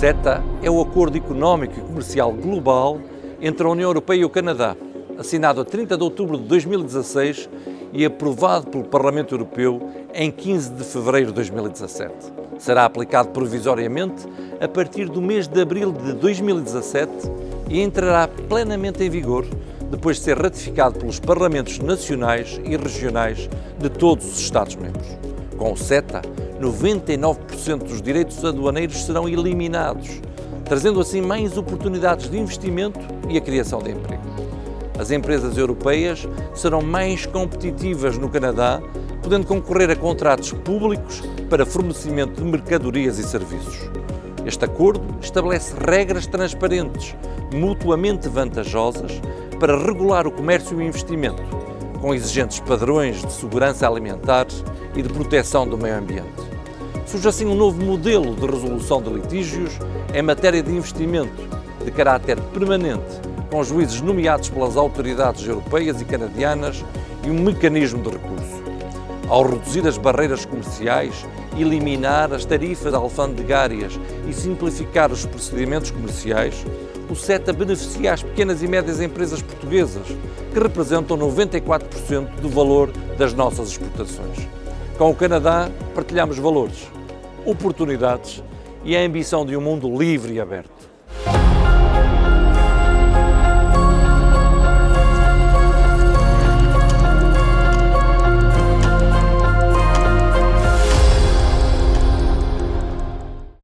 CETA é o acordo económico e comercial global entre a União Europeia e o Canadá, assinado a 30 de outubro de 2016 e aprovado pelo Parlamento Europeu em 15 de fevereiro de 2017. Será aplicado provisoriamente a partir do mês de abril de 2017 e entrará plenamente em vigor depois de ser ratificado pelos parlamentos nacionais e regionais de todos os Estados-membros. Com o CETA, 99% dos direitos aduaneiros serão eliminados, trazendo assim mais oportunidades de investimento e a criação de emprego. As empresas europeias serão mais competitivas no Canadá, podendo concorrer a contratos públicos para fornecimento de mercadorias e serviços. Este acordo estabelece regras transparentes, mutuamente vantajosas, para regular o comércio e o investimento, com exigentes padrões de segurança alimentar e de proteção do meio ambiente. Surge assim um novo modelo de resolução de litígios em matéria de investimento de caráter permanente, com juízes nomeados pelas autoridades europeias e canadianas e um mecanismo de recurso. Ao reduzir as barreiras comerciais, eliminar as tarifas alfandegárias e simplificar os procedimentos comerciais, o CETA beneficia as pequenas e médias empresas portuguesas, que representam 94% do valor das nossas exportações. Com o Canadá, partilhamos valores, oportunidades e a ambição de um mundo livre e aberto.